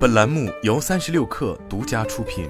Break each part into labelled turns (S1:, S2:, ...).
S1: 本栏目由三十六氪独家出品。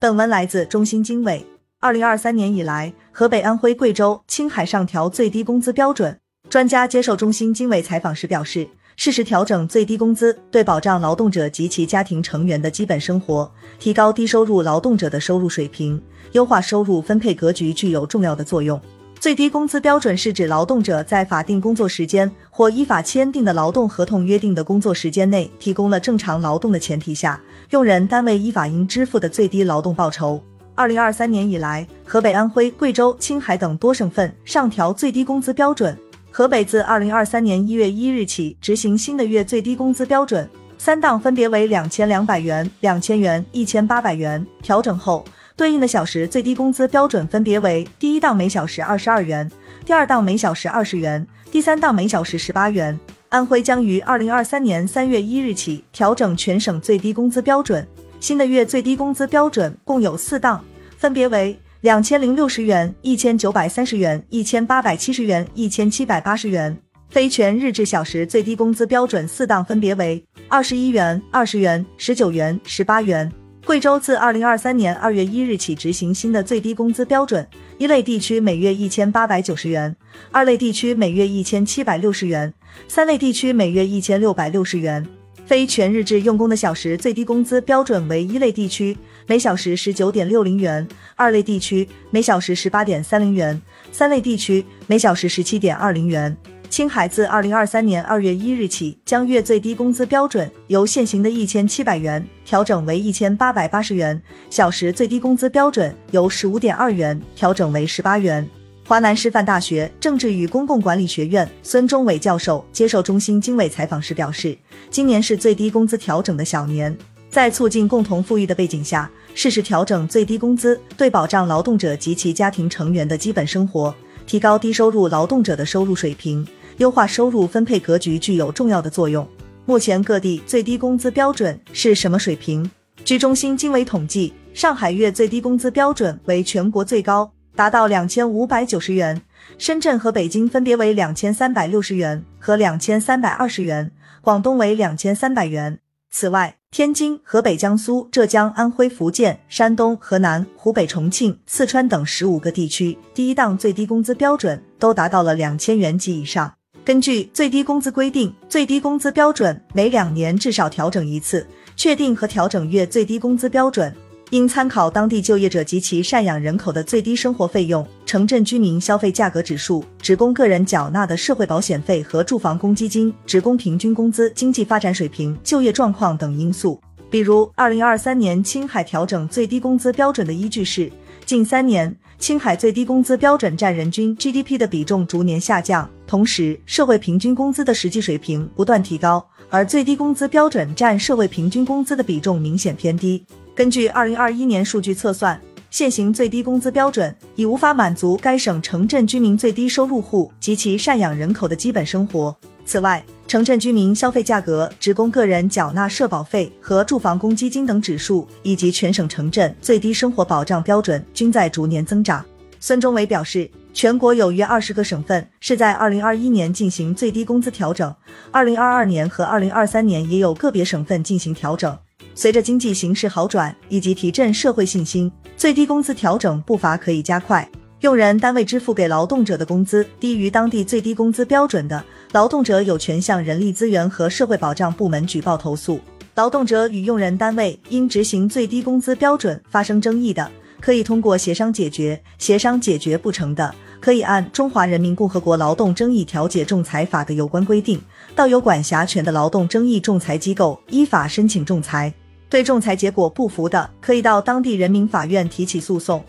S2: 本文来自中新经纬。二零二三年以来，河北、安徽、贵州、青海上调最低工资标准。专家接受中新经纬采访时表示，适时调整最低工资，对保障劳动者及其家庭成员的基本生活，提高低收入劳动者的收入水平，优化收入分配格局具有重要的作用。最低工资标准是指劳动者在法定工作时间或依法签订的劳动合同约定的工作时间内提供了正常劳动的前提下，用人单位依法应支付的最低劳动报酬。二零二三年以来，河北、安徽、贵州、青海等多省份上调最低工资标准。河北自二零二三年一月一日起执行新的月最低工资标准，三档分别为两千两百元、两千元、一千八百元。调整后。对应的小时最低工资标准分别为：第一档每小时二十二元，第二档每小时二十元，第三档每小时十八元。安徽将于二零二三年三月一日起调整全省最低工资标准，新的月最低工资标准共有四档，分别为两千零六十元、一千九百三十元、一千八百七十元、一千七百八十元。非全日制小时最低工资标准四档分别为二十一元、二十元、十九元、十八元。贵州自二零二三年二月一日起执行新的最低工资标准，一类地区每月一千八百九十元，二类地区每月一千七百六十元，三类地区每月一千六百六十元。非全日制用工的小时最低工资标准为一类地区每小时十九点六零元，二类地区每小时十八点三零元，三类地区每小时十七点二零元。青海自二零二三年二月一日起，将月最低工资标准由现行的一千七百元调整为一千八百八十元，小时最低工资标准由十五点二元调整为十八元。华南师范大学政治与公共管理学院孙忠伟教授接受中新经纬采访时表示，今年是最低工资调整的小年，在促进共同富裕的背景下，适时调整最低工资，对保障劳动者及其家庭成员的基本生活，提高低收入劳动者的收入水平。优化收入分配格局具有重要的作用。目前各地最低工资标准是什么水平？据中新经纬统计，上海月最低工资标准为全国最高，达到两千五百九十元；深圳和北京分别为两千三百六十元和两千三百二十元，广东为两千三百元。此外，天津、河北、江苏、浙江、安徽、福建、山东、河南、湖北、重庆、四川等十五个地区第一档最低工资标准都达到了两千元及以上。根据最低工资规定，最低工资标准每两年至少调整一次，确定和调整月最低工资标准应参考当地就业者及其赡养人口的最低生活费用、城镇居民消费价格指数、职工个人缴纳的社会保险费和住房公积金、职工平均工资、经济发展水平、就业状况等因素。比如，二零二三年青海调整最低工资标准的依据是，近三年。青海最低工资标准占人均 GDP 的比重逐年下降，同时社会平均工资的实际水平不断提高，而最低工资标准占社会平均工资的比重明显偏低。根据二零二一年数据测算，现行最低工资标准已无法满足该省城镇居民最低收入户及其赡养人口的基本生活。此外，城镇居民消费价格、职工个人缴纳社保费和住房公积金等指数，以及全省城镇最低生活保障标准均在逐年增长。孙中伟表示，全国有约二十个省份是在二零二一年进行最低工资调整，二零二二年和二零二三年也有个别省份进行调整。随着经济形势好转以及提振社会信心，最低工资调整步伐可以加快。用人单位支付给劳动者的工资低于当地最低工资标准的，劳动者有权向人力资源和社会保障部门举报投诉。劳动者与用人单位因执行最低工资标准发生争议的，可以通过协商解决。协商解决不成的，可以按《中华人民共和国劳动争议调解仲裁法》的有关规定，到有管辖权的劳动争议仲裁机构依法申请仲裁。对仲裁结果不服的，可以到当地人民法院提起诉讼。